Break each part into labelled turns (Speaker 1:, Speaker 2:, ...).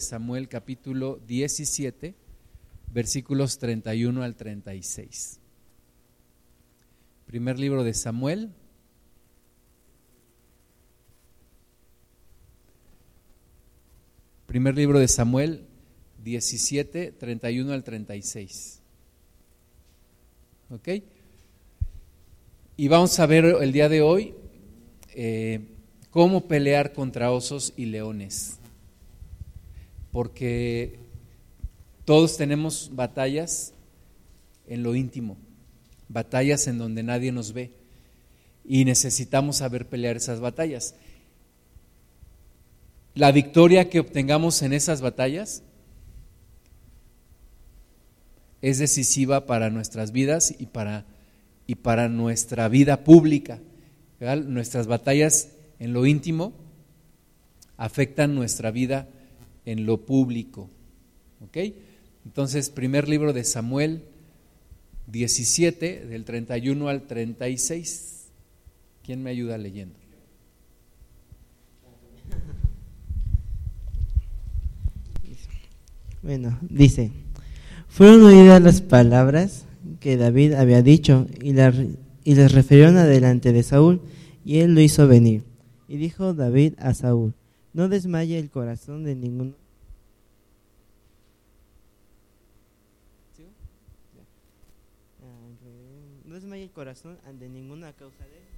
Speaker 1: Samuel capítulo 17, versículos 31 al 36. Primer libro de Samuel. Primer libro de Samuel 17, 31 al 36. ¿Ok? Y vamos a ver el día de hoy eh, cómo pelear contra osos y leones porque todos tenemos batallas en lo íntimo, batallas en donde nadie nos ve y necesitamos saber pelear esas batallas. La victoria que obtengamos en esas batallas es decisiva para nuestras vidas y para, y para nuestra vida pública. Nuestras batallas en lo íntimo afectan nuestra vida en lo público. ¿Ok? Entonces, primer libro de Samuel 17, del 31 al 36. ¿Quién me ayuda leyendo?
Speaker 2: Bueno, dice, fueron oídas las palabras que David había dicho y, y les refirieron adelante de Saúl y él lo hizo venir. Y dijo David a Saúl, no desmaye el corazón de ninguno. No desmaye el corazón de ninguna causa de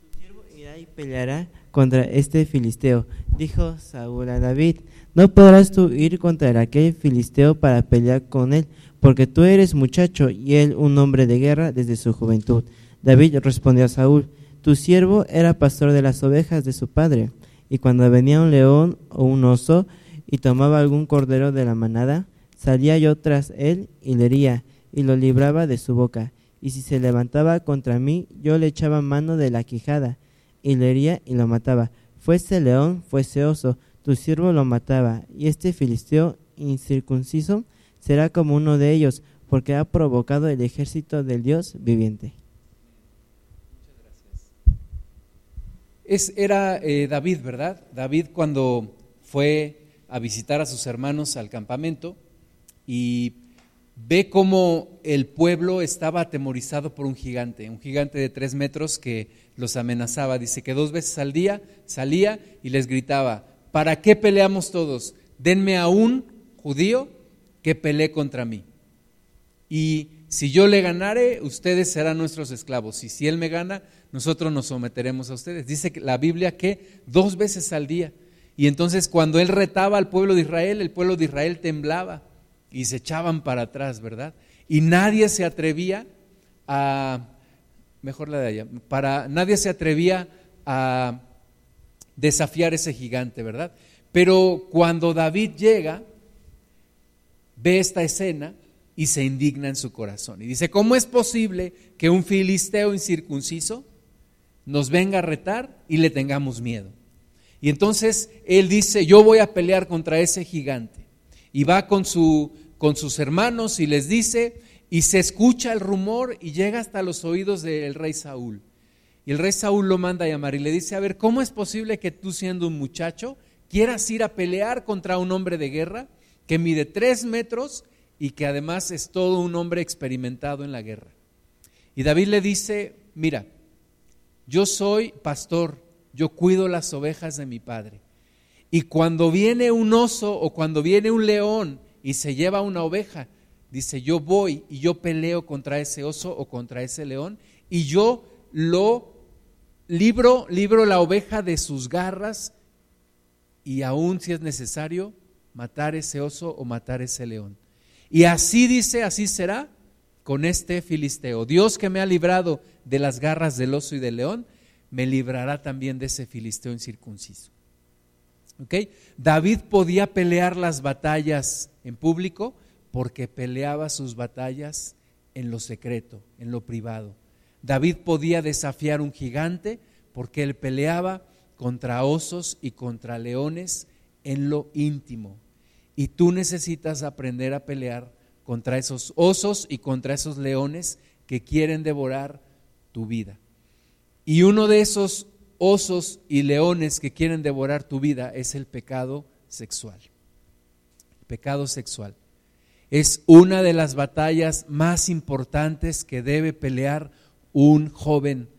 Speaker 2: tu siervo irá y peleará contra este filisteo. Dijo Saúl a David, no podrás tú ir contra aquel filisteo para pelear con él, porque tú eres muchacho y él un hombre de guerra desde su juventud. David respondió a Saúl, tu siervo era pastor de las ovejas de su padre y cuando venía un león o un oso y tomaba algún cordero de la manada, salía yo tras él y le hería y lo libraba de su boca. Y si se levantaba contra mí, yo le echaba mano de la quijada y le hería y lo mataba. Fuese león, fuese oso, tu siervo lo mataba. Y este filisteo incircunciso será como uno de ellos, porque ha provocado el ejército del Dios viviente.
Speaker 1: Es, era eh, David, ¿verdad? David cuando fue a visitar a sus hermanos al campamento y ve cómo el pueblo estaba atemorizado por un gigante, un gigante de tres metros que los amenazaba. Dice que dos veces al día salía y les gritaba, ¿para qué peleamos todos? Denme a un judío que pelee contra mí. Y si yo le ganare, ustedes serán nuestros esclavos. Y si él me gana, nosotros nos someteremos a ustedes. Dice la Biblia que dos veces al día. Y entonces cuando él retaba al pueblo de Israel, el pueblo de Israel temblaba y se echaban para atrás, ¿verdad? Y nadie se atrevía a, mejor la de allá, para, nadie se atrevía a desafiar ese gigante, ¿verdad? Pero cuando David llega, ve esta escena y se indigna en su corazón. Y dice, ¿cómo es posible que un filisteo incircunciso nos venga a retar y le tengamos miedo. Y entonces él dice, yo voy a pelear contra ese gigante. Y va con, su, con sus hermanos y les dice, y se escucha el rumor y llega hasta los oídos del rey Saúl. Y el rey Saúl lo manda a llamar y le dice, a ver, ¿cómo es posible que tú siendo un muchacho quieras ir a pelear contra un hombre de guerra que mide tres metros y que además es todo un hombre experimentado en la guerra? Y David le dice, mira, yo soy pastor, yo cuido las ovejas de mi padre. Y cuando viene un oso o cuando viene un león y se lleva una oveja, dice, yo voy y yo peleo contra ese oso o contra ese león y yo lo libro, libro la oveja de sus garras y aún si es necesario matar ese oso o matar ese león. Y así dice, así será con este filisteo. Dios que me ha librado de las garras del oso y del león, me librará también de ese filisteo incircunciso. ¿Ok? David podía pelear las batallas en público porque peleaba sus batallas en lo secreto, en lo privado. David podía desafiar un gigante porque él peleaba contra osos y contra leones en lo íntimo. Y tú necesitas aprender a pelear contra esos osos y contra esos leones que quieren devorar tu vida. Y uno de esos osos y leones que quieren devorar tu vida es el pecado sexual. pecado sexual. Es una de las batallas más importantes que debe pelear un joven,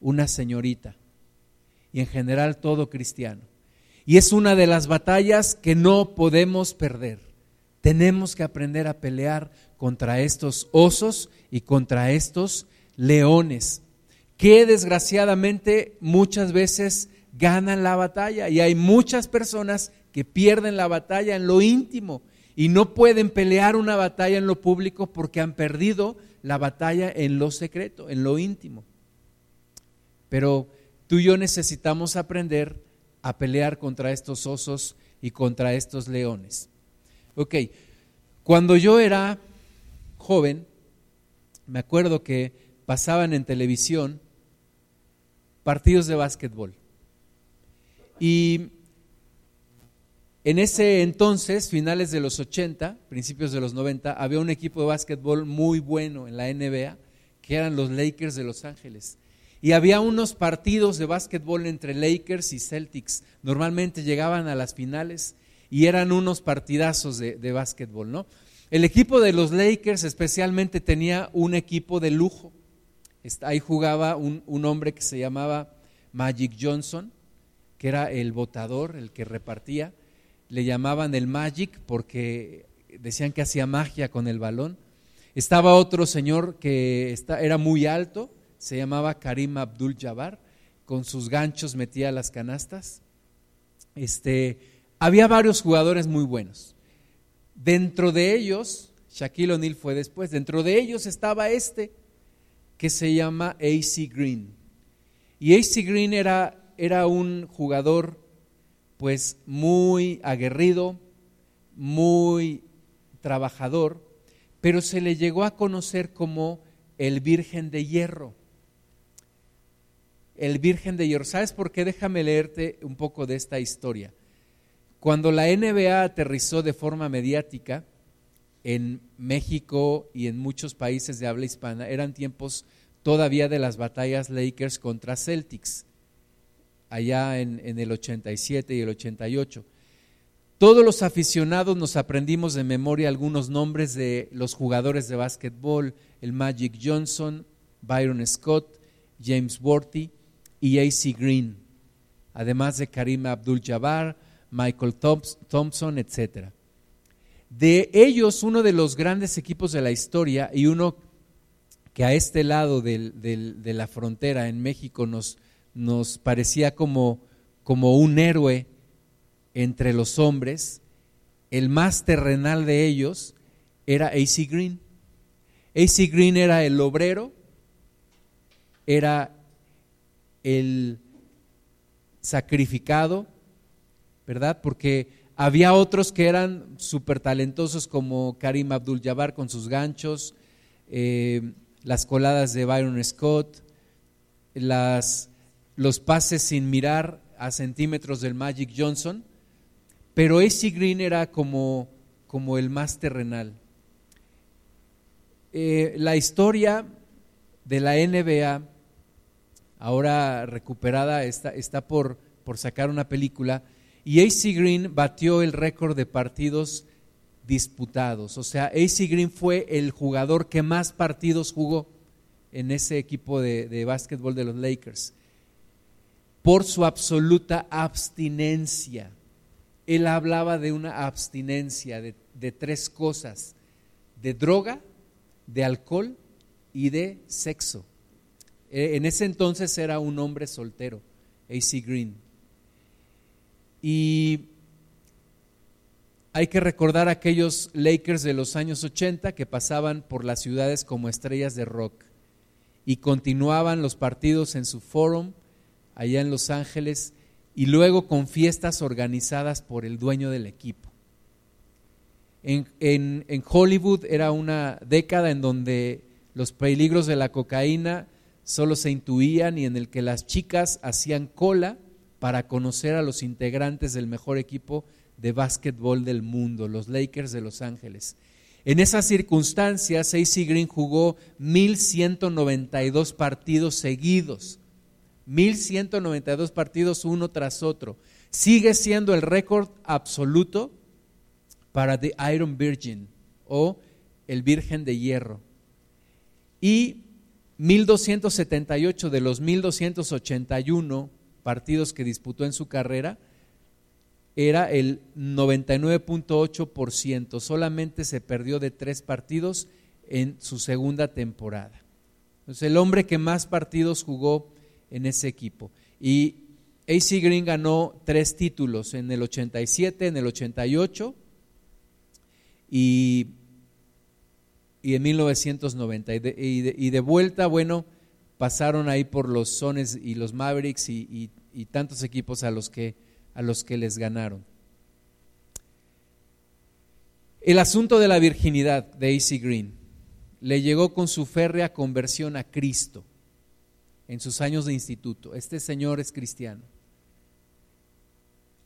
Speaker 1: una señorita y en general todo cristiano. Y es una de las batallas que no podemos perder. Tenemos que aprender a pelear contra estos osos y contra estos leones, que desgraciadamente muchas veces ganan la batalla y hay muchas personas que pierden la batalla en lo íntimo y no pueden pelear una batalla en lo público porque han perdido la batalla en lo secreto, en lo íntimo. Pero tú y yo necesitamos aprender a pelear contra estos osos y contra estos leones. Ok, cuando yo era joven, me acuerdo que pasaban en televisión partidos de básquetbol. Y en ese entonces, finales de los 80, principios de los 90, había un equipo de básquetbol muy bueno en la NBA, que eran los Lakers de Los Ángeles. Y había unos partidos de básquetbol entre Lakers y Celtics. Normalmente llegaban a las finales y eran unos partidazos de, de básquetbol, ¿no? El equipo de los Lakers especialmente tenía un equipo de lujo. Ahí jugaba un, un hombre que se llamaba Magic Johnson, que era el votador, el que repartía. Le llamaban el Magic porque decían que hacía magia con el balón. Estaba otro señor que era muy alto, se llamaba Karim Abdul Jabbar, con sus ganchos metía las canastas. Este, había varios jugadores muy buenos. Dentro de ellos, Shaquille O'Neal fue después, dentro de ellos estaba este que se llama AC Green. Y AC Green era, era un jugador pues muy aguerrido, muy trabajador, pero se le llegó a conocer como el Virgen de Hierro el Virgen de Hierro. ¿Sabes por qué? Déjame leerte un poco de esta historia. Cuando la NBA aterrizó de forma mediática en México y en muchos países de habla hispana, eran tiempos todavía de las batallas Lakers contra Celtics, allá en, el 87 y el 88. Todos los aficionados nos aprendimos de memoria algunos nombres de los jugadores de básquetbol, el Magic Johnson, Byron Scott, James Worthy, y AC Green, además de Karim Abdul-Jabbar, Michael Thompson, etc. De ellos, uno de los grandes equipos de la historia y uno que a este lado de la frontera en México nos, parecía como, como un héroe entre los hombres, el más terrenal de ellos era AC Green. AC Green era el obrero, era el sacrificado, ¿verdad? Porque había otros que eran súper talentosos como Karim Abdul-Jabbar con sus ganchos, eh, las coladas de Byron Scott, los pases sin mirar a centímetros del Magic Johnson, pero AC Green era como, como el más terrenal. Eh, la historia de la NBA ahora recuperada, está, está por, por sacar una película, y AC Green batió el récord de partidos disputados. O sea, AC Green fue el jugador que más partidos jugó en ese equipo de, de básquetbol de los Lakers, por su absoluta abstinencia. Él hablaba de una abstinencia de, de tres cosas, de droga, de alcohol y de sexo. Eh, en ese entonces era un hombre soltero, AC Green. Y hay que recordar aquellos Lakers de los años 80 que pasaban por las ciudades como estrellas de rock y continuaban los partidos en su forum allá en Los Ángeles y luego con fiestas organizadas por el dueño del equipo. En, en Hollywood era una década en donde los peligros de la cocaína solo se intuían y en el que las chicas hacían cola para conocer a los integrantes del mejor equipo de básquetbol del mundo, los Lakers de Los Ángeles. En esas circunstancias, AC Green jugó 1192 partidos seguidos. 1192 partidos uno tras otro. Sigue siendo el récord absoluto para The Iron Virgin o el Virgen de Hierro. Y 1278 de los 1281 partidos que disputó en su carrera era el 99.8%, solamente se perdió de tres partidos en su segunda temporada. Entonces, el hombre que más partidos jugó en ese equipo. Y AC Green ganó tres títulos en el 87, en el 88 y, y en 1990. Y de, y, de, y de, vuelta, bueno, pasaron ahí por los Sones y los Mavericks y, y tantos equipos a los que a los que les ganaron. El asunto de la virginidad de AC Green le llegó con su férrea conversión a Cristo en sus años de instituto. Este señor es cristiano.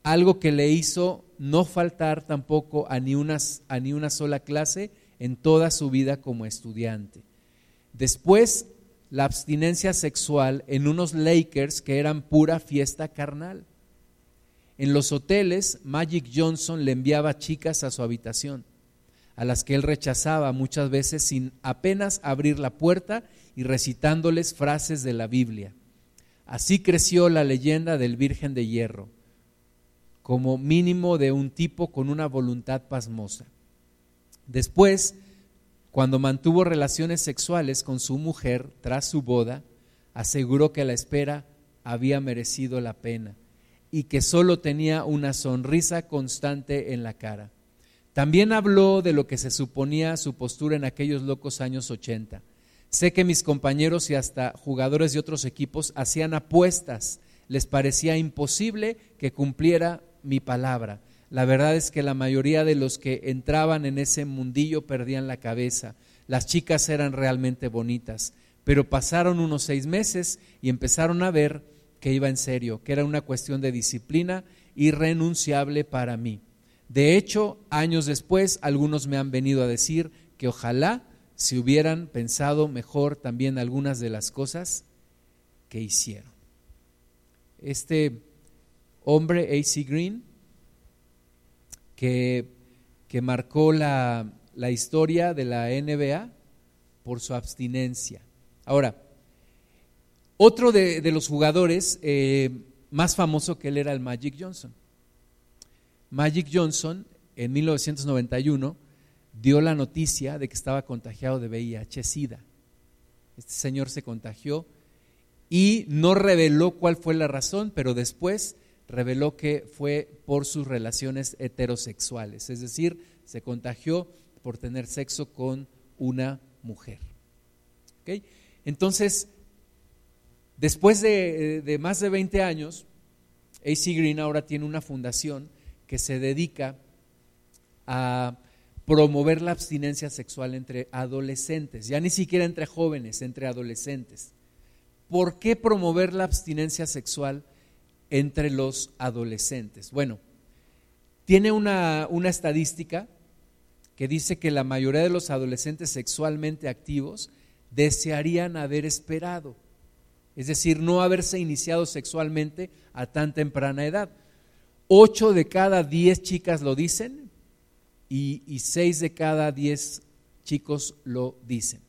Speaker 1: Algo que le hizo no faltar tampoco a ni, una, a ni una sola clase en toda su vida como estudiante. Después, la abstinencia sexual en unos Lakers que eran pura fiesta carnal. En los hoteles, Magic Johnson le enviaba chicas a su habitación, a las que él rechazaba muchas veces sin apenas abrir la puerta y recitándoles frases de la Biblia. Así creció la leyenda del Virgen de Hierro, como mínimo de un tipo con una voluntad pasmosa. Después, cuando mantuvo relaciones sexuales con su mujer tras su boda, aseguró que la espera había merecido la pena y que solo tenía una sonrisa constante en la cara. También habló de lo que se suponía su postura en aquellos locos años 80. Sé que mis compañeros y hasta jugadores de otros equipos hacían apuestas. Les parecía imposible que cumpliera mi palabra. La verdad es que la mayoría de los que entraban en ese mundillo perdían la cabeza. Las chicas eran realmente bonitas, pero pasaron unos seis meses y empezaron a ver que iba en serio, que era una cuestión de disciplina irrenunciable para mí. De hecho, años después, algunos me han venido a decir que ojalá se hubieran pensado mejor también algunas de las cosas que hicieron. Este hombre, A.C. Green, que, que marcó la, la historia de la NBA por su abstinencia. Ahora, otro de, de los jugadores eh, más famoso que él era el Magic Johnson. Magic Johnson en 1991 dio la noticia de que estaba contagiado de VIH-Sida. Este señor se contagió y no reveló cuál fue la razón, pero después reveló que fue por sus relaciones heterosexuales, es decir, se contagió por tener sexo con una mujer. ¿Okay? Entonces, Después de, más de 20 años, AC Green ahora tiene una fundación que se dedica a promover la abstinencia sexual entre adolescentes, ya ni siquiera entre jóvenes, entre adolescentes. ¿Por qué promover la abstinencia sexual entre los adolescentes? Bueno, tiene una, una estadística que dice que la mayoría de los adolescentes sexualmente activos desearían haber esperado es decir, no haberse iniciado sexualmente a tan temprana edad. Ocho de cada diez chicas lo dicen y, y seis de cada diez chicos lo dicen.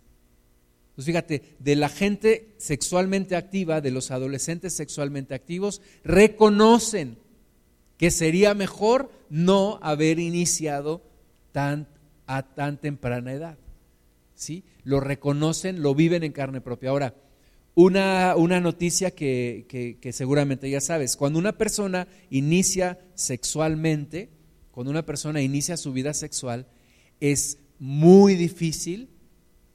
Speaker 1: Pues fíjate, de la gente sexualmente activa, de los adolescentes sexualmente activos, reconocen que sería mejor no haber iniciado tan, a tan temprana edad. ¿Sí? Lo reconocen, lo viven en carne propia. Ahora, una, una noticia que, que, seguramente ya sabes. Cuando una persona inicia sexualmente, cuando una persona inicia su vida sexual, es muy difícil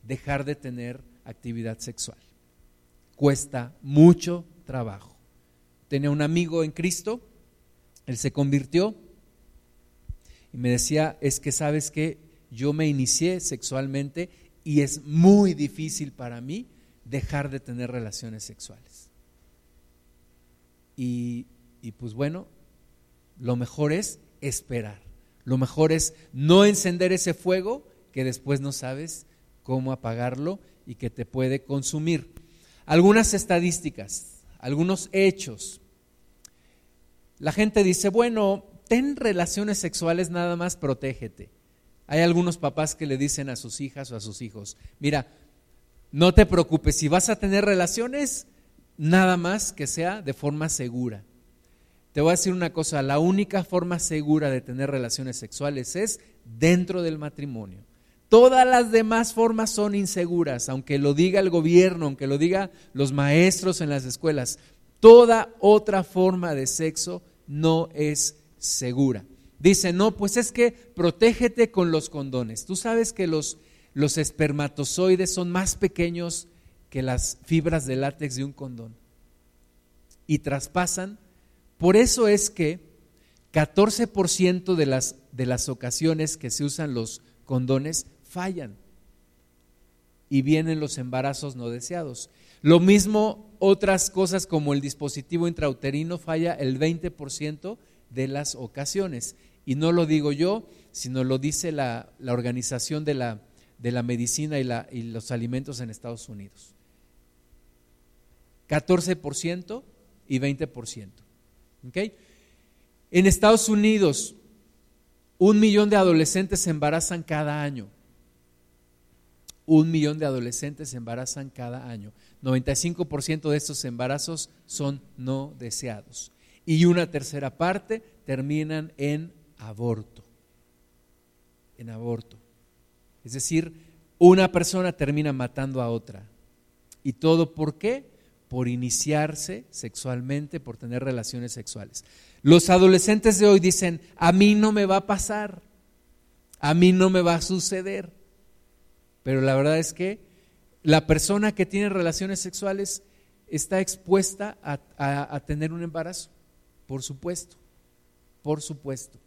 Speaker 1: dejar de tener actividad sexual. Cuesta mucho trabajo. Tenía un amigo en Cristo, él se convirtió y me decía, es que sabes que yo me inicié sexualmente y es muy difícil para mí dejar de tener relaciones sexuales. Y, y, pues bueno, lo mejor es esperar. Lo mejor es no encender ese fuego que después no sabes cómo apagarlo y que te puede consumir. Algunas estadísticas, algunos hechos. La gente dice, bueno, ten relaciones sexuales, nada más protégete. Hay algunos papás que le dicen a sus hijas o a sus hijos, mira, no te preocupes, si vas a tener relaciones, nada más que sea de forma segura. Te voy a decir una cosa, la única forma segura de tener relaciones sexuales es dentro del matrimonio. Todas las demás formas son inseguras, aunque lo diga el gobierno, aunque lo diga los maestros en las escuelas. Toda otra forma de sexo no es segura. Dice, no, pues es que protégete con los condones. Tú sabes que los, los espermatozoides son más pequeños que las fibras de látex de un condón y traspasan. Por eso es que 14% de las, de las ocasiones que se usan los condones fallan y vienen los embarazos no deseados. Lo mismo otras cosas como el dispositivo intrauterino falla el 20% de las ocasiones. Y no lo digo yo, sino lo dice la, Organización de la, de la Medicina y, la, y los Alimentos en Estados Unidos. 14% y 20%. ¿Okay? En Estados Unidos, un millón de adolescentes se embarazan cada año. Un millón de adolescentes se embarazan cada año. 95% de estos embarazos son no deseados. Y una tercera parte terminan en aborto. En aborto. Es decir, una persona termina matando a otra. ¿Y todo por qué? Por iniciarse sexualmente, por tener relaciones sexuales. Los adolescentes de hoy dicen, a mí no me va a pasar, a mí no me va a suceder. Pero la verdad es que la persona que tiene relaciones sexuales está expuesta a, tener un embarazo, por supuesto, por supuesto.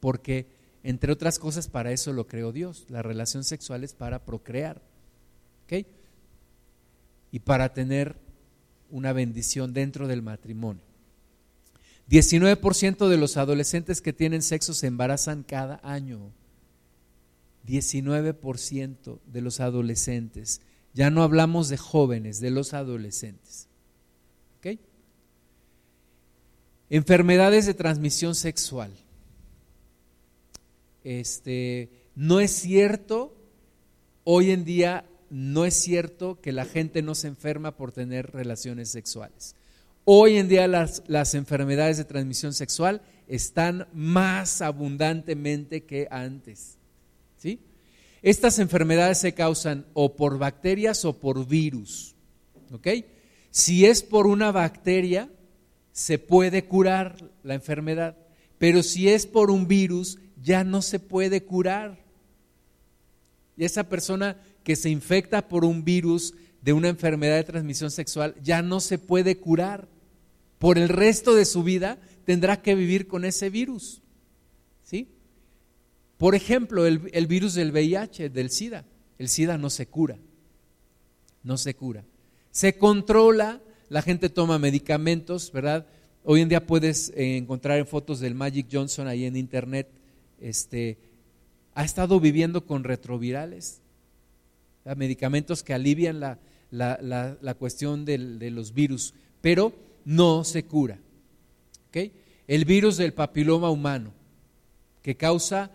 Speaker 1: Porque, entre otras cosas, para eso lo creó Dios. La relación sexual es para procrear. ¿Ok? Y para tener una bendición dentro del matrimonio. 19% de los adolescentes que tienen sexo se embarazan cada año. 19% de los adolescentes. Ya no hablamos de jóvenes, de los adolescentes. ¿Ok? Enfermedades de transmisión sexual. Este, no es cierto, hoy en día no es cierto que la gente no se enferma por tener relaciones sexuales. Hoy en día las, las enfermedades de transmisión sexual están más abundantemente que antes. ¿Sí? Estas enfermedades se causan o por bacterias o por virus. Si es por una bacteria, se puede curar la enfermedad, pero si es por un virus, ya no se puede curar. Y esa persona que se infecta por un virus de una enfermedad de transmisión sexual ya no se puede curar por el resto de su vida tendrá que vivir con ese virus. Por ejemplo, el, virus del VIH, del SIDA. El SIDA no se cura. No se cura. Se controla, la gente toma medicamentos, ¿verdad? Hoy en día puedes eh, encontrar en fotos del Magic Johnson ahí en internet, este, ha estado viviendo con retrovirales, medicamentos que alivian la, la, la, la cuestión de los virus, pero no se cura. El virus del papiloma humano, que causa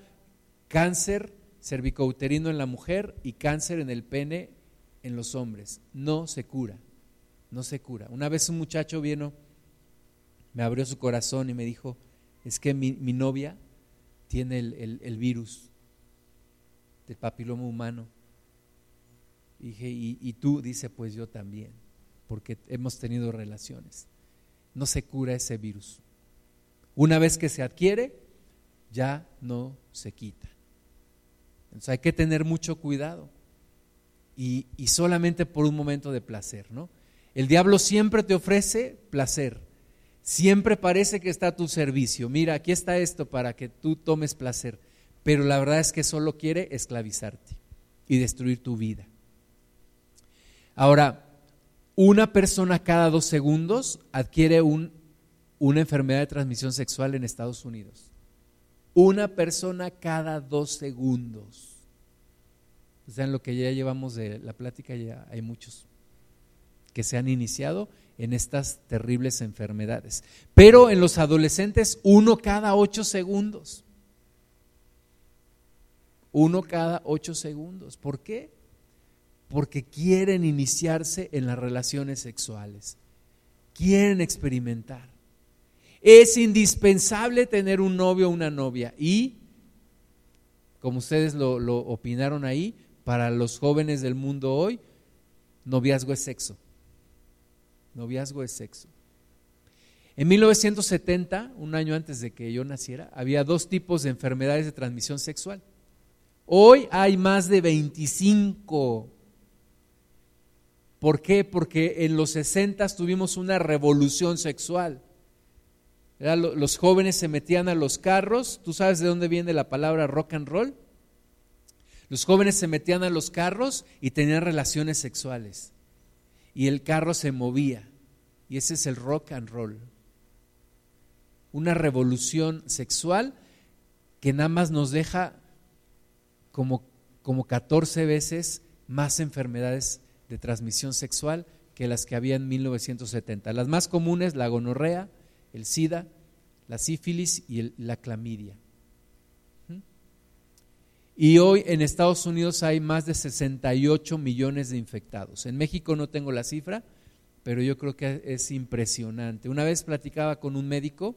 Speaker 1: cáncer cervicouterino en la mujer y cáncer en el pene en los hombres, no se cura, no se cura. Una vez un muchacho vino, me abrió su corazón y me dijo, es que mi, novia tiene el, virus del papiloma humano. Dije, ¿y, y tú? Dice, pues yo también, porque hemos tenido relaciones no se cura ese virus. Una vez que se adquiere, ya no se quita. Entonces hay que tener mucho cuidado y, solamente por un momento de placer, ¿no? El diablo siempre te ofrece placer, siempre parece que está a tu servicio. Mira, aquí está esto para que tú tomes placer, pero la verdad es que solo quiere esclavizarte y destruir tu vida. Ahora, una persona cada dos segundos adquiere una enfermedad de transmisión sexual en Estados Unidos. Una persona cada dos segundos. O sea, en lo que ya llevamos de la plática, ya hay muchos que se han iniciado en estas terribles enfermedades. Pero en los adolescentes, uno cada ocho segundos. Uno cada ocho segundos. ¿Por qué? Porque quieren iniciarse en las relaciones sexuales. Quieren experimentar. Es indispensable tener un novio o una novia. Y, como ustedes lo, opinaron ahí, para los jóvenes del mundo hoy, noviazgo es sexo. Noviazgo es sexo. En 1970, un año antes de que yo naciera, había dos tipos de enfermedades de transmisión sexual. Hoy hay más de 25. ¿Por qué? Porque en los 60 tuvimos una revolución sexual. Los jóvenes se metían a los carros. ¿Tú sabes de dónde viene la palabra rock and roll? Los jóvenes se metían a los carros y tenían relaciones sexuales. Y el carro se movía. Y ese es el rock and roll. Una revolución sexual que nada más nos deja como, como 14 veces más enfermedades de transmisión sexual que las que había en 1970. Las más comunes, la gonorrea, el SIDA, la sífilis y la clamidia. ¿Mm? Y hoy en Estados Unidos hay más de 68 millones de infectados. En México no tengo la cifra, pero yo creo que es impresionante. Una vez platicaba con un médico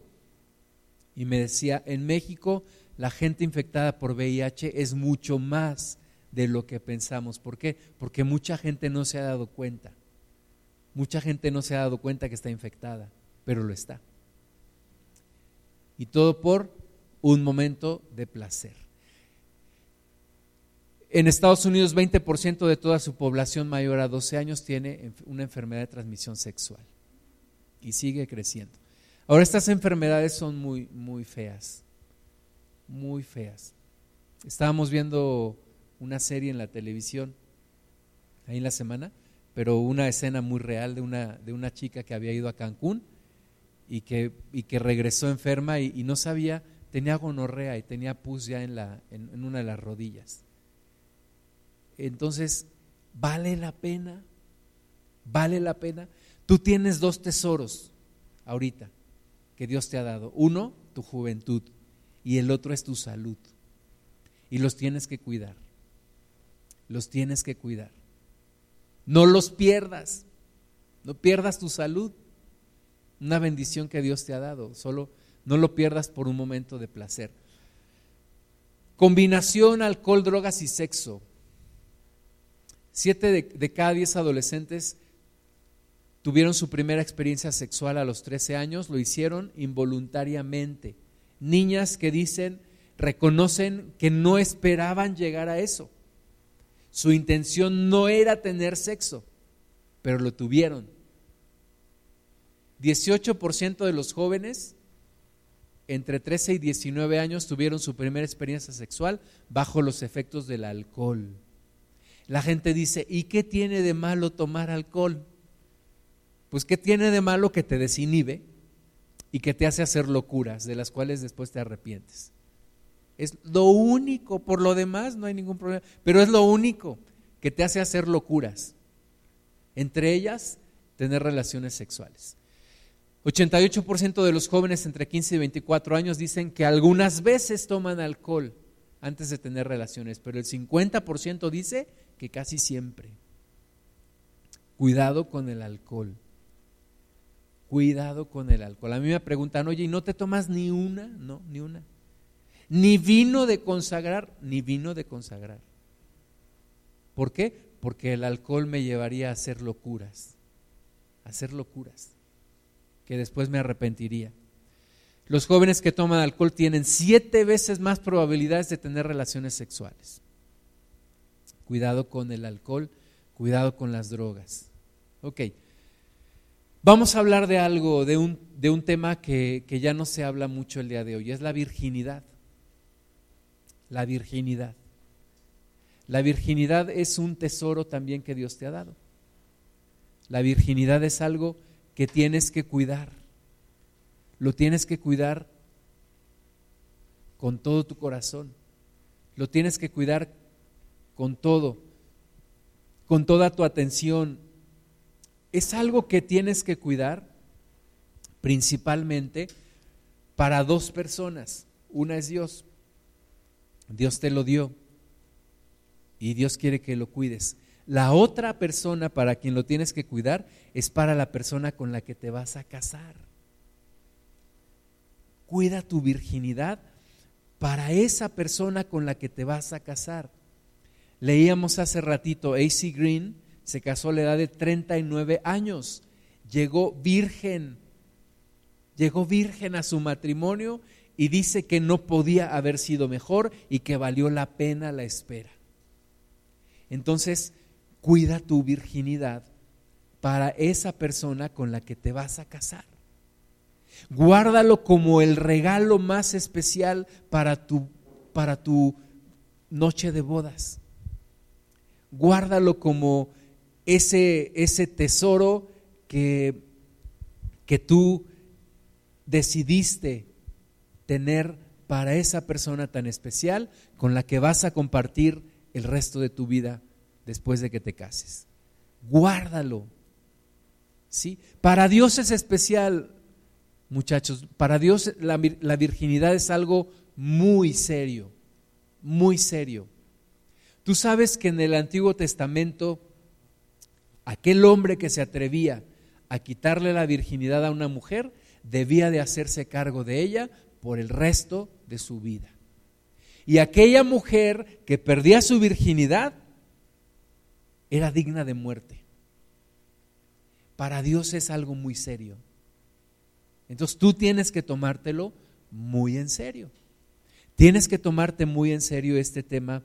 Speaker 1: y me decía, en México la gente infectada por VIH es mucho más de lo que pensamos. ¿Por qué? Porque mucha gente no se ha dado cuenta. Mucha gente no se ha dado cuenta que está infectada, pero lo está. Y todo por un momento de placer. En Estados Unidos, 20% de toda su población mayor a 12 años tiene una enfermedad de transmisión sexual y sigue creciendo. Ahora, estas enfermedades son muy, muy feas muy feas. Estábamos viendo una serie en la televisión, ahí en la semana, pero una escena muy real de una, de una chica que había ido a Cancún y que, y que regresó enferma y, no sabía, tenía gonorrea y tenía pus ya en, la, en una de las rodillas. Entonces, vale la pena, vale la pena. Tú tienes dos tesoros ahorita que Dios te ha dado. Uno, tu juventud y el otro es tu salud. Y los tienes que cuidar. Los tienes que cuidar. No los pierdas. No pierdas tu salud. Una bendición que Dios te ha dado. Solo no lo pierdas por un momento de placer. Combinación alcohol, drogas y sexo. Siete de, de, cada diez adolescentes tuvieron su primera experiencia sexual a los 13 años, lo hicieron involuntariamente niñas que dicen, reconocen que no esperaban llegar a eso. Su intención no era tener sexo, pero lo tuvieron. 18% de los jóvenes entre 13 y 19 años tuvieron su primera experiencia sexual bajo los efectos del alcohol. La gente dice, ¿y qué tiene de malo tomar alcohol? Pues ¿qué tiene de malo que te desinhibe? y que te hace hacer locuras de las cuales después te arrepientes. Es lo único, por lo demás no hay ningún problema, pero es lo único que te hace hacer locuras. Entre ellas, tener relaciones sexuales. 88% de los jóvenes entre 15 y 24 años dicen que algunas veces toman alcohol antes de tener relaciones, pero el 50% dice que casi siempre. Cuidado con el alcohol cuidado con el alcohol. A mí me preguntan, oye, ¿y no te tomas ni una? No, ni una. Ni vino de consagrar, ni vino de consagrar. ¿Por qué? Porque el alcohol me llevaría a hacer locuras, a hacer locuras, que después me arrepentiría. Los jóvenes que toman alcohol tienen siete veces más probabilidades de tener relaciones sexuales. Cuidado con el alcohol, cuidado con las drogas. Ok. Vamos a hablar de algo, de un, de un tema que, que ya no se habla mucho el día de hoy, es la virginidad. La virginidad. La virginidad es un tesoro también que Dios te ha dado. La virginidad es algo que tienes que cuidar. Lo tienes que cuidar con todo tu corazón. Lo tienes que cuidar con todo, con toda tu atención, es algo que tienes que cuidar principalmente para dos personas. Una es Dios. Dios te lo dio y Dios quiere que lo cuides. La otra persona para quien lo tienes que cuidar es para la persona con la que te vas a casar. Cuida tu virginidad para esa persona con la que te vas a casar. Leíamos hace ratito, AC Green se casó a la edad de 39 años, llegó virgen, llegó virgen a su matrimonio y dice que no podía haber sido mejor y que valió la pena la espera. Entonces, cuida tu virginidad para esa persona con la que te vas a casar. Guárdalo como el regalo más especial para tu, para tu noche de bodas. Guárdalo como ese, ese tesoro que, que tú decidiste tener para esa persona tan especial con la que vas a compartir el resto de tu vida después de que te cases. Guárdalo. ¿Sí? Para Dios es especial, muchachos. Para Dios la, virginidad es algo muy serio, muy serio. Tú sabes que en el Antiguo Testamento aquel hombre que se atrevía a quitarle la virginidad a una mujer debía de hacerse cargo de ella por el resto de su vida. Y aquella mujer que perdía su virginidad era digna de muerte. Para Dios es algo muy serio. Entonces tú tienes que tomártelo muy en serio. Tienes que tomarte muy en serio este tema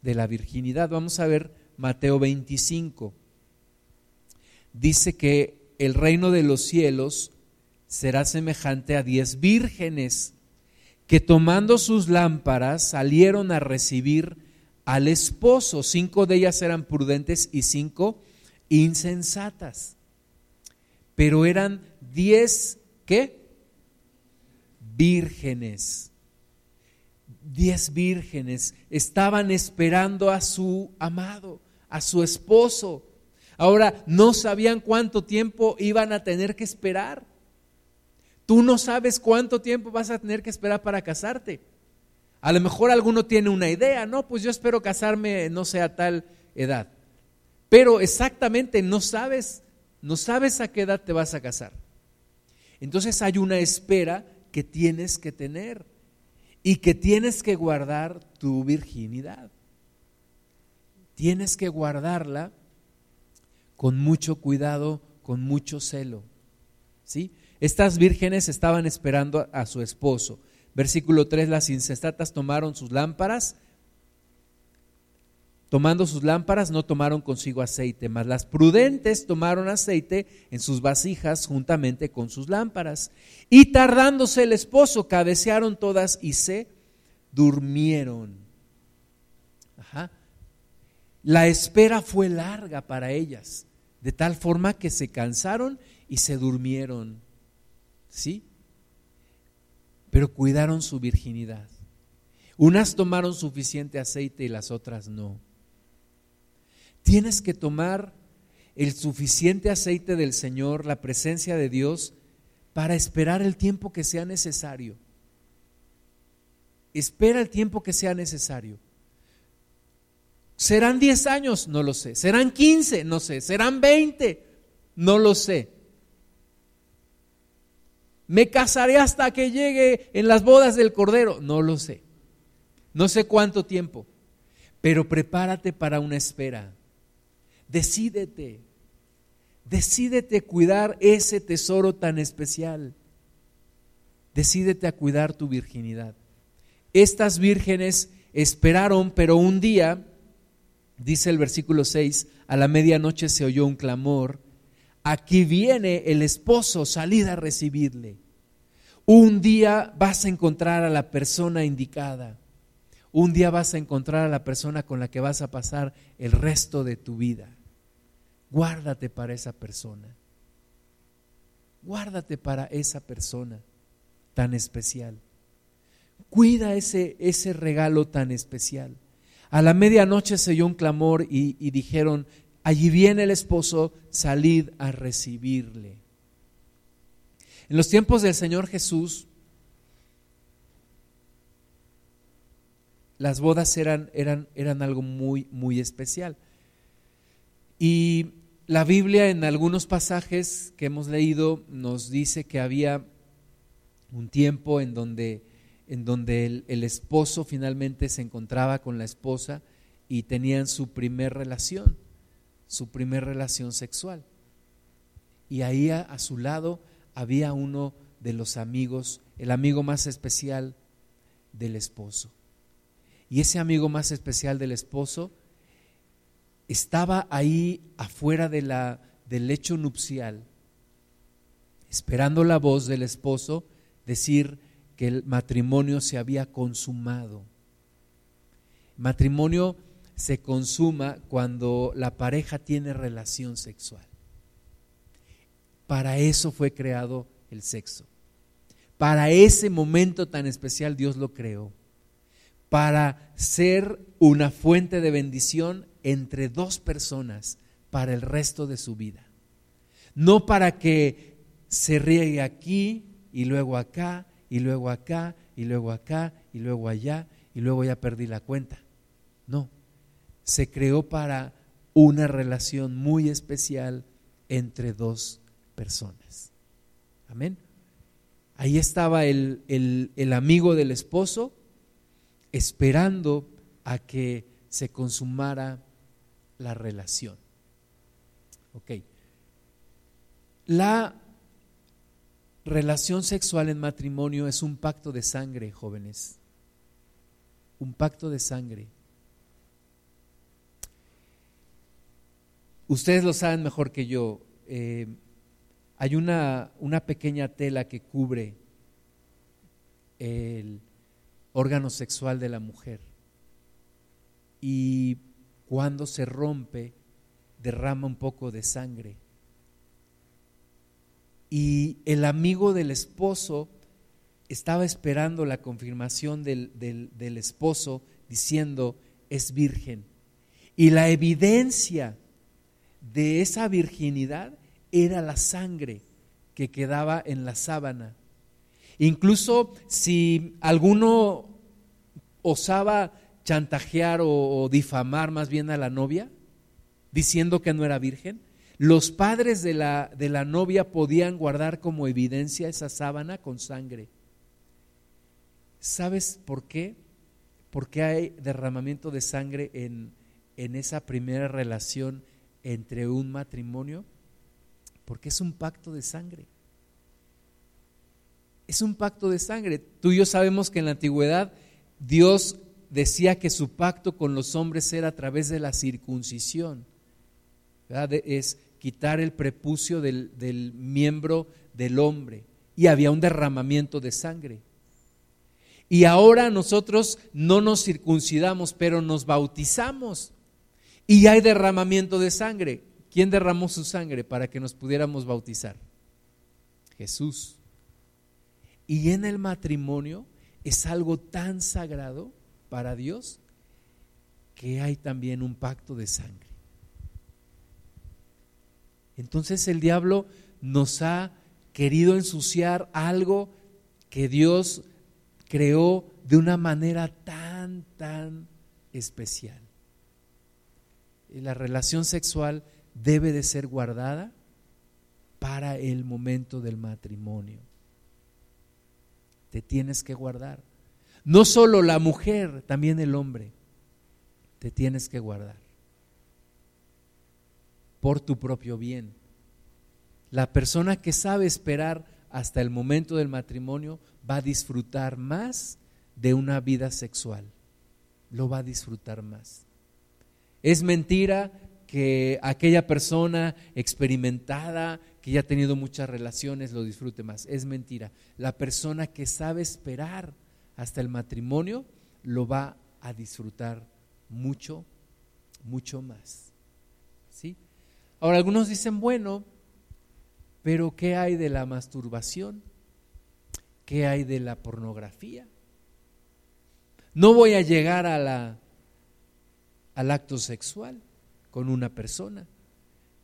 Speaker 1: de la virginidad. Vamos a ver Mateo 25. Dice que el reino de los cielos será semejante a diez vírgenes que tomando sus lámparas salieron a recibir al esposo. Cinco de ellas eran prudentes y cinco insensatas. Pero eran diez, ¿qué? Vírgenes. Diez vírgenes estaban esperando a su amado, a su esposo. Ahora, no sabían cuánto tiempo iban a tener que esperar. Tú no sabes cuánto tiempo vas a tener que esperar para casarte. A lo mejor alguno tiene una idea, no, pues yo espero casarme, no sé, a tal edad. Pero exactamente no sabes, no sabes a qué edad te vas a casar. Entonces hay una espera que tienes que tener y que tienes que guardar tu virginidad. Tienes que guardarla con mucho cuidado, con mucho celo. ¿Sí? Estas vírgenes estaban esperando a su esposo. Versículo 3, las insensatas tomaron sus lámparas, tomando sus lámparas no tomaron consigo aceite, mas las prudentes tomaron aceite en sus vasijas juntamente con sus lámparas. Y tardándose el esposo, cabecearon todas y se durmieron. La espera fue larga para ellas, de tal forma que se cansaron y se durmieron. ¿Sí? Pero cuidaron su virginidad. Unas tomaron suficiente aceite y las otras no. Tienes que tomar el suficiente aceite del Señor, la presencia de Dios, para esperar el tiempo que sea necesario. Espera el tiempo que sea necesario. ¿Serán 10 años? No lo sé. ¿Serán 15? No sé. ¿Serán 20? No lo sé. Me casaré hasta que llegue en las bodas del Cordero. No lo sé. No sé cuánto tiempo. Pero prepárate para una espera. Decídete. Decídete cuidar ese tesoro tan especial. Decídete a cuidar tu virginidad. Estas vírgenes esperaron, pero un día, dice el versículo 6, a la medianoche se oyó un clamor aquí viene el esposo, salid a recibirle. Un día vas a encontrar a la persona indicada. Un día vas a encontrar a la persona con la que vas a pasar el resto de tu vida. Guárdate para esa persona. Guárdate para esa persona tan especial. Cuida ese, ese regalo tan especial. A la medianoche se oyó un clamor y, y dijeron, allí viene el esposo, salid a recibirle. En los tiempos del Señor Jesús, las bodas eran, eran, eran algo muy, muy especial. Y la Biblia en algunos pasajes que hemos leído nos dice que había un tiempo en donde, en donde el, el esposo finalmente se encontraba con la esposa y tenían su primer relación, su primer relación sexual. Y ahí a, a su lado había uno de los amigos, el amigo más especial del esposo. Y ese amigo más especial del esposo estaba ahí afuera de la, del lecho nupcial, esperando la voz del esposo decir que el matrimonio se había consumado. matrimonio se consuma cuando la pareja tiene relación sexual. Para eso fue creado el sexo. Para ese momento tan especial Dios lo creó. Para ser una fuente de bendición entre dos personas para el resto de su vida. No para que se riegue aquí y luego acá y luego acá y luego acá y luego allá y luego ya perdí la cuenta. No, se creó para una relación muy especial entre dos personas. Amén. Ahí estaba el, el, amigo del esposo esperando a que se consumara la relación. Ok. La relación sexual en matrimonio es un pacto de sangre, jóvenes. Un pacto de sangre. Ustedes lo saben mejor que yo. Eh, hay una, una pequeña tela que cubre el órgano sexual de la mujer y cuando se rompe derrama un poco de sangre. Y el amigo del esposo estaba esperando la confirmación del, del esposo diciendo es virgen. Y la evidencia de esa virginidad era la sangre que quedaba en la sábana. Incluso si alguno osaba chantajear o, difamar más bien a la novia, diciendo que no era virgen, los padres de la, de la novia podían guardar como evidencia esa sábana con sangre. ¿Sabes por qué? Porque hay derramamiento de sangre en, en esa primera relación entre un matrimonio porque es un pacto de sangre. Es un pacto de sangre. Tú y yo sabemos que en la antigüedad Dios decía que su pacto con los hombres era a través de la circuncisión. Es quitar el prepucio del, del miembro del hombre. Y había un derramamiento de sangre. Y ahora nosotros no nos circuncidamos, pero nos bautizamos. Y hay derramamiento de sangre. ¿Quién derramó su sangre para que nos pudiéramos bautizar? Jesús. Y en el matrimonio es algo tan sagrado para Dios que hay también un pacto de sangre. Entonces el diablo nos ha querido ensuciar algo que Dios creó de una manera tan, tan especial. La relación sexual debe de ser guardada para el momento del matrimonio. Te tienes que guardar. No solo la mujer, también el hombre. Te tienes que guardar. Por tu propio bien. La persona que sabe esperar hasta el momento del matrimonio va a disfrutar más de una vida sexual. Lo va a disfrutar más. Es mentira que aquella persona experimentada, que ya ha tenido muchas relaciones, lo disfrute más. Es mentira. La persona que sabe esperar hasta el matrimonio lo va a disfrutar mucho, mucho más. ¿Sí? Ahora, algunos dicen, bueno, pero ¿qué hay de la masturbación? ¿Qué hay de la pornografía? No voy a llegar a la, al acto sexual con una persona,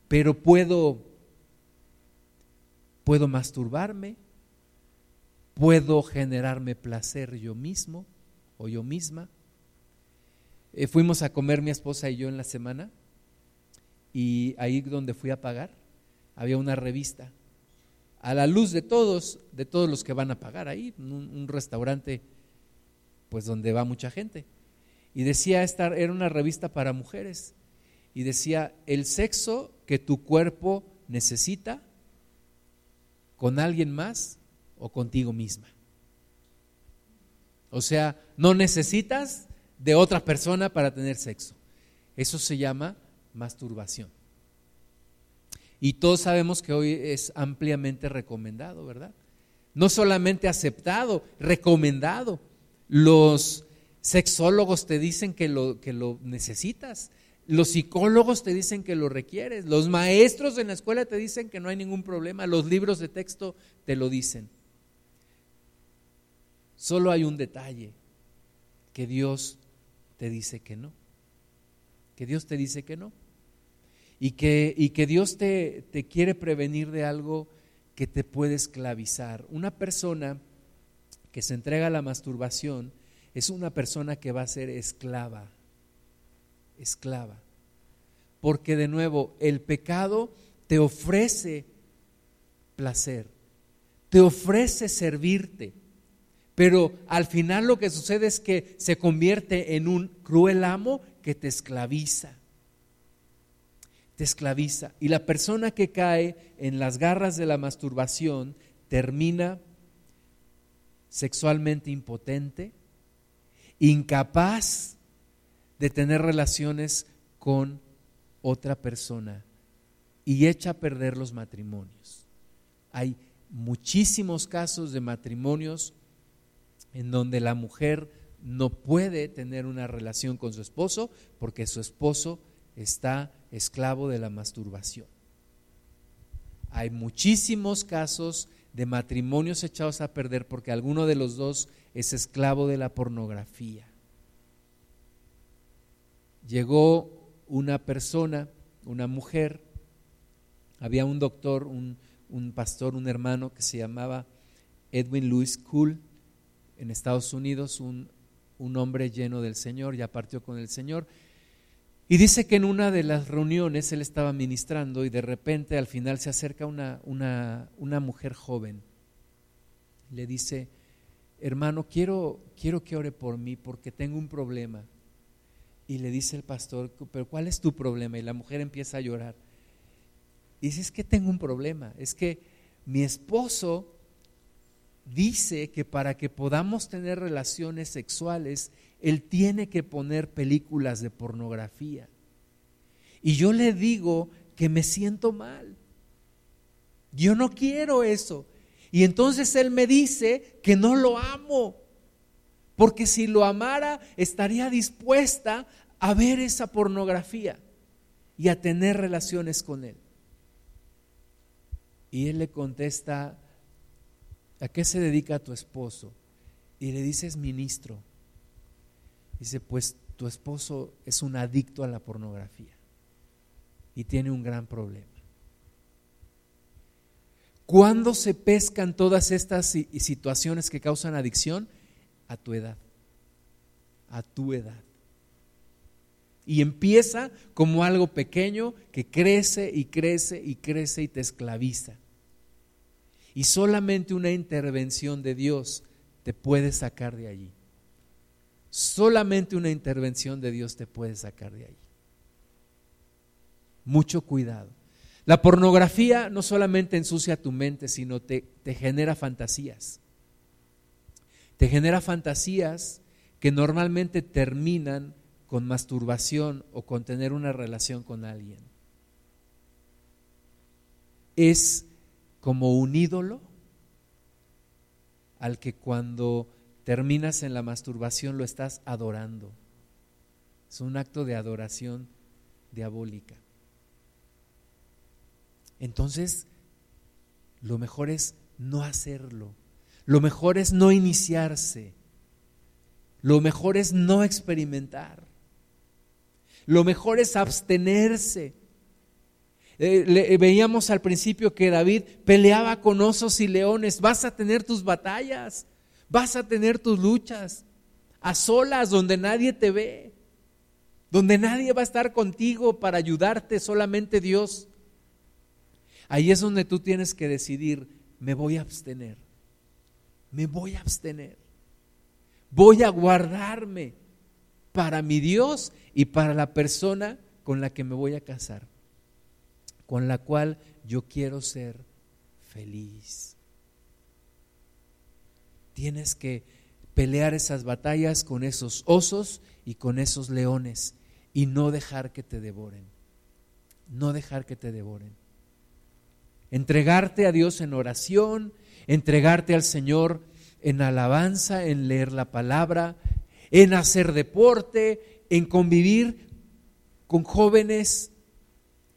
Speaker 1: pero puedo puedo masturbarme, puedo generarme placer yo mismo o yo misma. Eh, fuimos a comer mi esposa y yo en la semana y ahí donde fui a pagar había una revista a la luz de todos, de todos los que van a pagar ahí, un, un restaurante pues donde va mucha gente. Y decía, esta era una revista para mujeres, y decía, el sexo que tu cuerpo necesita con alguien más o contigo misma. O sea, no necesitas de otra persona para tener sexo. Eso se llama masturbación. Y todos sabemos que hoy es ampliamente recomendado, ¿verdad? No solamente aceptado, recomendado. Los sexólogos te dicen que lo, que lo necesitas. Los psicólogos te dicen que lo requieres, los maestros en la escuela te dicen que no hay ningún problema, los libros de texto te lo dicen. Solo hay un detalle, que Dios te dice que no, que Dios te dice que no, y que, y que Dios te, te quiere prevenir de algo que te puede esclavizar. Una persona que se entrega a la masturbación es una persona que va a ser esclava esclava. Porque de nuevo, el pecado te ofrece placer, te ofrece servirte, pero al final lo que sucede es que se convierte en un cruel amo que te esclaviza. Te esclaviza. Y la persona que cae en las garras de la masturbación termina sexualmente impotente, incapaz de tener relaciones con otra persona y echa a perder los matrimonios. Hay muchísimos casos de matrimonios en donde la mujer no puede tener una relación con su esposo porque su esposo está esclavo de la masturbación. Hay muchísimos casos de matrimonios echados a perder porque alguno de los dos es esclavo de la pornografía llegó una persona, una mujer, había un doctor, un, pastor, un hermano que se llamaba Edwin Louis Cool en Estados Unidos, un, hombre lleno del Señor, ya partió con el Señor. Y dice que en una de las reuniones él estaba ministrando y de repente al final se acerca una, una, mujer joven. Le dice, hermano, quiero, quiero que ore por mí porque tengo un problema. Y le dice el pastor, pero ¿cuál es tu problema? Y la mujer empieza a llorar. Y dice, es que tengo un problema, es que mi esposo dice que para que podamos tener relaciones sexuales, él tiene que poner películas de pornografía. Y yo le digo que me siento mal. Yo no quiero eso. Y entonces él me dice que no lo amo. Porque si lo amara, estaría dispuesta a ver esa pornografía y a tener relaciones con él. Y él le contesta, ¿a qué se dedica tu esposo? Y le dice, es ministro. Dice, pues tu esposo es un adicto a la pornografía y tiene un gran problema. ¿Cuándo se pescan todas estas situaciones que causan adicción? a tu edad, a tu edad. Y empieza como algo pequeño que crece y crece y crece y te esclaviza. Y solamente una intervención de Dios te puede sacar de allí. Solamente una intervención de Dios te puede sacar de allí. Mucho cuidado. La pornografía no solamente ensucia tu mente, sino te, te genera fantasías. Te genera fantasías que normalmente terminan con masturbación o con tener una relación con alguien. Es como un ídolo al que cuando terminas en la masturbación lo estás adorando. Es un acto de adoración diabólica. Entonces, lo mejor es no hacerlo lo mejor es no iniciarse. Lo mejor es no experimentar. Lo mejor es abstenerse. Eh, veíamos al principio que David peleaba con osos y leones. Vas a tener tus batallas, vas a tener tus luchas, a solas, donde nadie te ve, donde nadie va a estar contigo para ayudarte, solamente Dios. Ahí es donde tú tienes que decidir, me voy a abstener, me voy a abstener, voy a guardarme para mi Dios y para la persona con la que me voy a casar con la cual yo quiero ser feliz. Tienes que pelear esas batallas con esos osos y con esos leones y no dejar que te devoren. No dejar que te devoren. Entregarte a Dios en oración, entregarte al Señor en alabanza, en leer la palabra, en hacer deporte, en convivir con jóvenes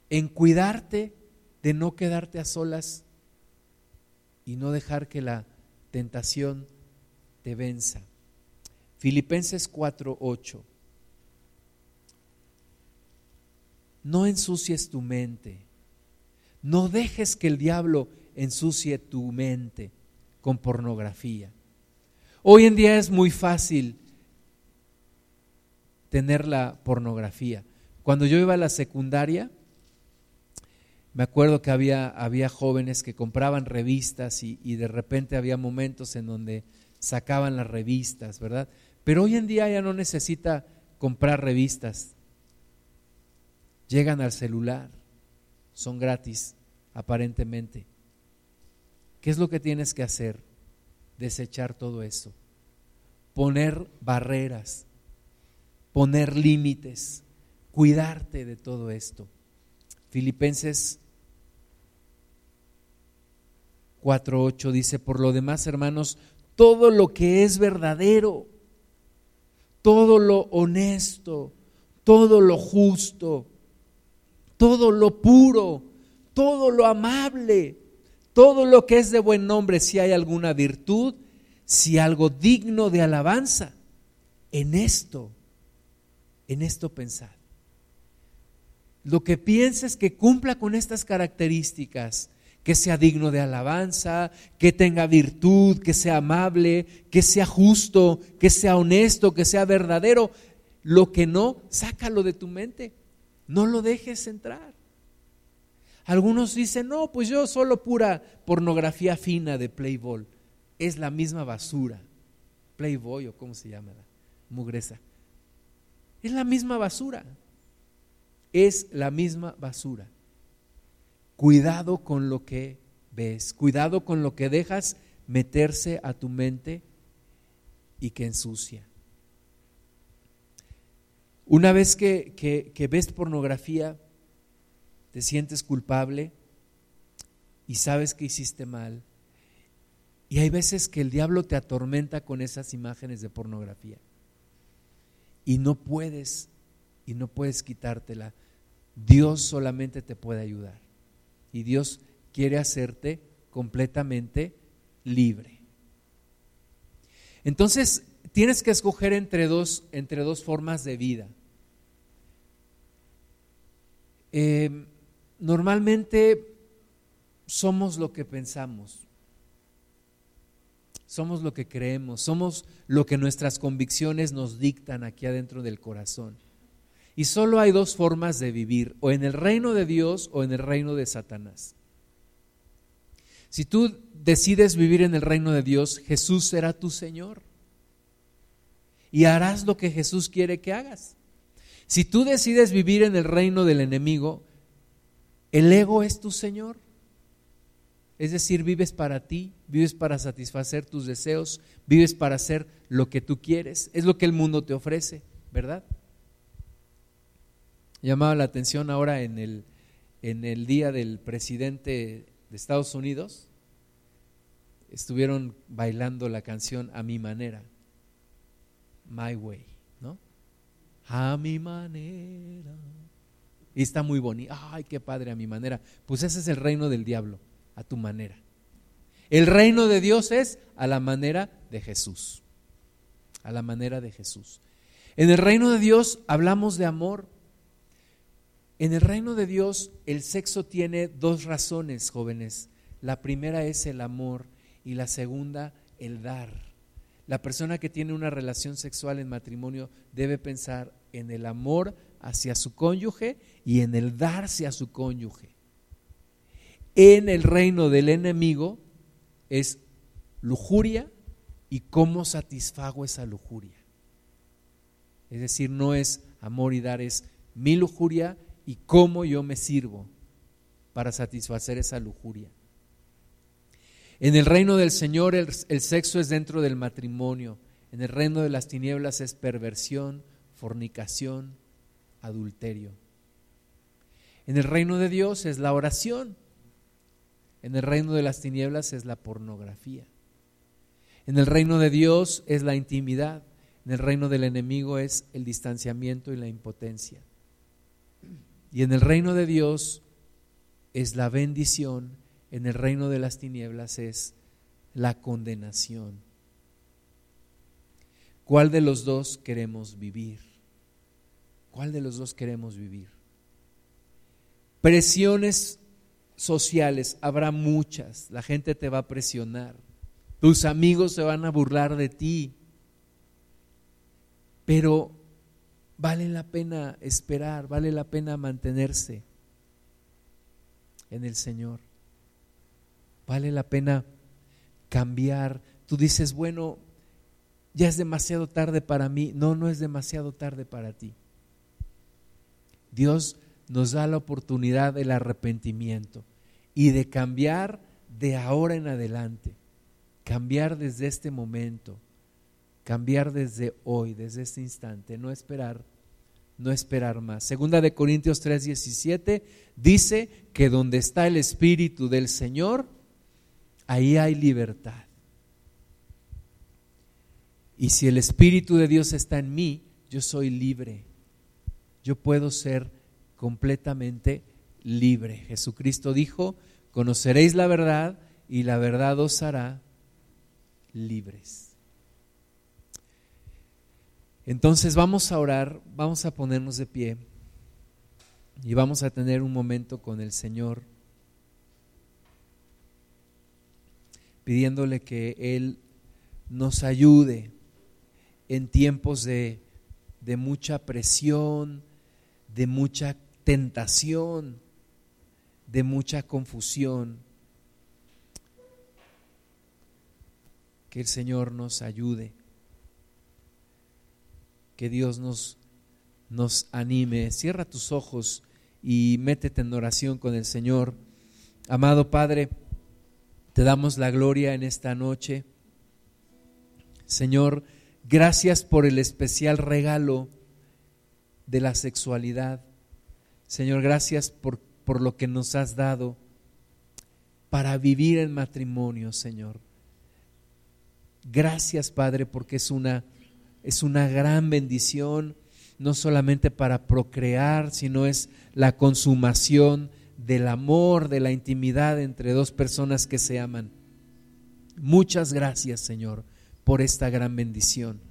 Speaker 1: en cuidarte de no quedarte a solas y no dejar que la tentación te venza. Filipenses 4:8. No ensucies tu mente. No dejes que el diablo ensucie tu mente con pornografía. Hoy en día es muy fácil tener la pornografía. Cuando yo iba a la secundaria, me acuerdo que había, había jóvenes que compraban revistas y, y de repente había momentos en donde sacaban las revistas, ¿verdad? Pero hoy en día ya no necesita comprar revistas. Llegan al celular, son gratis, aparentemente. ¿Qué es lo que tienes que hacer? Desechar todo eso. Poner barreras, poner límites, cuidarte de todo esto. Filipenses 4.8 dice, por lo demás, hermanos, todo lo que es verdadero, todo lo honesto, todo lo justo, todo lo puro, todo lo amable, todo lo que es de buen nombre, si hay alguna virtud, si algo digno de alabanza, en esto, en esto pensad. Lo que pienses que cumpla con estas características, que sea digno de alabanza, que tenga virtud, que sea amable, que sea justo, que sea honesto, que sea verdadero. Lo que no, sácalo de tu mente. No lo dejes entrar. Algunos dicen, no, pues yo solo pura pornografía fina de Playboy. Es la misma basura. Playboy o cómo se llama, mugresa. Es la misma basura es la misma basura. Cuidado con lo que ves, cuidado con lo que dejas meterse a tu mente y que ensucia. Una vez que, que, ves pornografía, te sientes culpable y sabes que hiciste mal. Y hay veces que el diablo te atormenta con esas imágenes de pornografía. Y no puedes y no puedes quitártela. Dios solamente te puede ayudar. Y Dios quiere hacerte completamente libre. Entonces, tienes que escoger entre dos, entre dos formas de vida. Em, normalmente somos lo que pensamos, somos lo que creemos, somos lo que nuestras convicciones nos dictan aquí adentro del corazón. Y solo hay dos formas de vivir, o en el reino de Dios o en el reino de Satanás. Si tú decides vivir en el reino de Dios, Jesús será tu Señor. Y harás lo que Jesús quiere que hagas. Si tú decides vivir en el reino del enemigo, el ego es tu Señor. Es decir, vives para ti, vives para satisfacer tus deseos, vives para hacer lo que tú quieres. Es lo que el mundo te ofrece, ¿verdad? Llamaba la atención ahora en el, en el día del presidente de Estados Unidos, estuvieron bailando la canción A mi manera, My Way, ¿no? A mi manera. Y está muy bonito. Ay, qué padre, a mi manera. Pues ese es el reino del diablo, a tu manera. El reino de Dios es a la manera de Jesús. A la manera de Jesús. En el reino de Dios hablamos de amor, En el reino de Dios el sexo tiene dos razones, jóvenes. La primera es el amor y la segunda el dar. La persona que tiene una relación sexual en matrimonio debe pensar en el amor hacia su cónyuge y en el darse a su cónyuge. En el reino del enemigo es lujuria y cómo satisfago esa lujuria. Es decir, no es amor y dar, es mi lujuria y cómo yo me sirvo para satisfacer esa lujuria. En el reino del Señor el, sexo es dentro del matrimonio. En el reino de las tinieblas es perversión, fornicación, adulterio. En el reino de Dios es la oración. En el reino de las tinieblas es la pornografía. En el reino de Dios es la intimidad. En el reino del enemigo es el distanciamiento y la impotencia. Y en el reino de Dios es la bendición. En el reino de las tinieblas es la condenación. ¿Cuál de los dos queremos vivir? ¿Cuál de los dos queremos vivir? Presiones sociales, habrá muchas. La gente te va a presionar tus amigos se van a burlar de ti, pero vale la pena esperar, vale la pena mantenerse en el Señor. Vale la pena cambiar. Tú dices, bueno, ya es demasiado tarde para mí. No, no es demasiado tarde para ti. Dios nos da la oportunidad del arrepentimiento y de cambiar de ahora en adelante cambiar desde este momento, cambiar desde hoy, desde este instante, no esperar, no esperar más. Segunda de Corintios 3:17 dice que donde está el Espíritu del Señor, ahí hay libertad. Y si el Espíritu de Dios está en mí, yo soy libre. Yo puedo ser completamente libre. Jesucristo dijo, conoceréis la verdad y la verdad os hará libres. Entonces vamos a orar, vamos a ponernos de pie y vamos a tener un momento con el Señor pidiéndole que Él nos ayude en tiempos de, de mucha presión, de mucha tentación, de mucha confusión Que el Señor nos ayude. Que Dios nos, nos anime. Cierra tus ojos y métete en oración con el Señor. Amado Padre, te damos la gloria en esta noche. Señor, gracias por el especial regalo de la sexualidad. Señor, gracias por, por lo que nos has dado para vivir en matrimonio, Señor. Gracias, Padre, porque es una, es una gran bendición, no solamente para procrear, sino es la consumación del amor, de la intimidad entre dos personas que se aman. Muchas gracias, Señor, por esta gran bendición.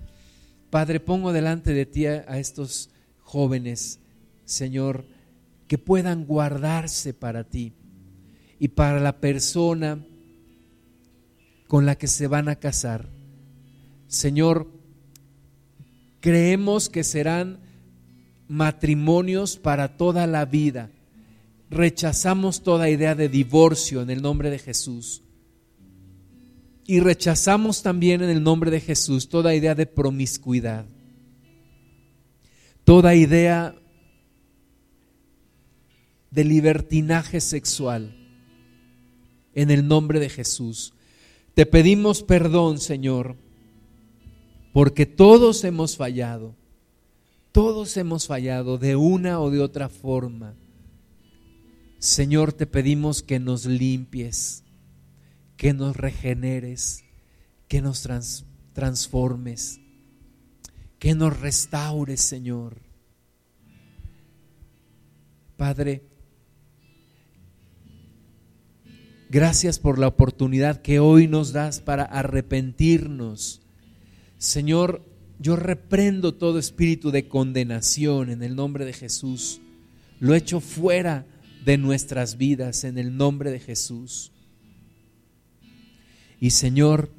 Speaker 1: Padre, pongo delante de ti a estos jóvenes, Señor, que puedan guardarse para ti y para la persona con la que se van a casar. Señor, creemos que serán matrimonios para toda la vida. Rechazamos toda idea de divorcio en el nombre de Jesús. Y rechazamos también en el nombre de Jesús toda idea de promiscuidad. Toda idea de libertinaje sexual en el nombre de Jesús. Te pedimos perdón, Señor, porque todos hemos fallado. Todos hemos fallado de una o de otra forma. Señor, te pedimos que nos limpies, que nos regeneres, que nos transformes, que nos restaures, Señor. Padre, Gracias por la oportunidad que hoy nos das para arrepentirnos. Señor, yo reprendo todo espíritu de condenación en el nombre de Jesús. lo echo fuera de nuestras vidas en el nombre de Jesús. Y Señor,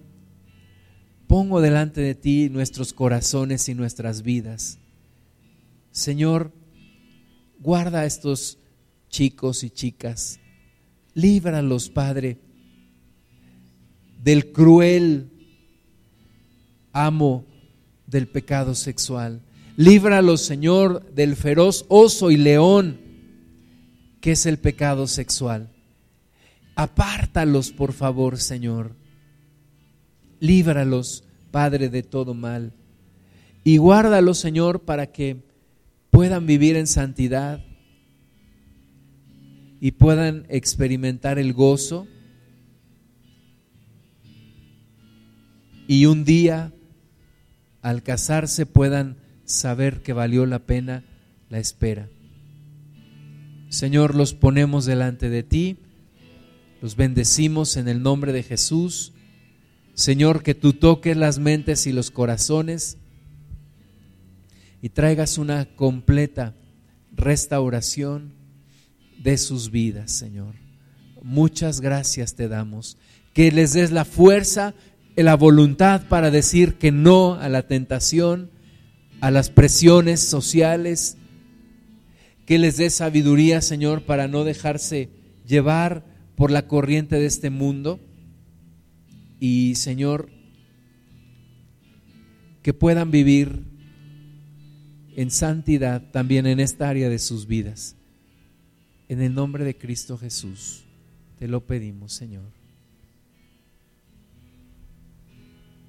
Speaker 1: pongo delante de ti nuestros corazones y nuestras vidas. Señor, guarda a estos chicos y chicas, líbralos, Padre, del cruel amo del pecado sexual. Líbralos, Señor, del feroz oso y león que es el pecado sexual. Apártalos, por favor, Señor. Líbralos, Padre, de todo mal. Y guárdalos, Señor, para que puedan vivir en santidad y puedan experimentar el gozo y un día al casarse puedan saber que valió la pena la espera. Señor, los ponemos delante de ti, los bendecimos en el nombre de Jesús. Señor, que tú toques las mentes y los corazones y traigas una completa restauración de sus vidas, Señor. Muchas gracias te damos. Que les des la fuerza, la voluntad para decir que no a la tentación, a las presiones sociales. Que les des sabiduría, Señor, para no dejarse llevar por la corriente de este mundo y Señor, que puedan vivir en santidad también en esta área de sus vidas. En el nombre de Cristo Jesús, te lo pedimos, Señor.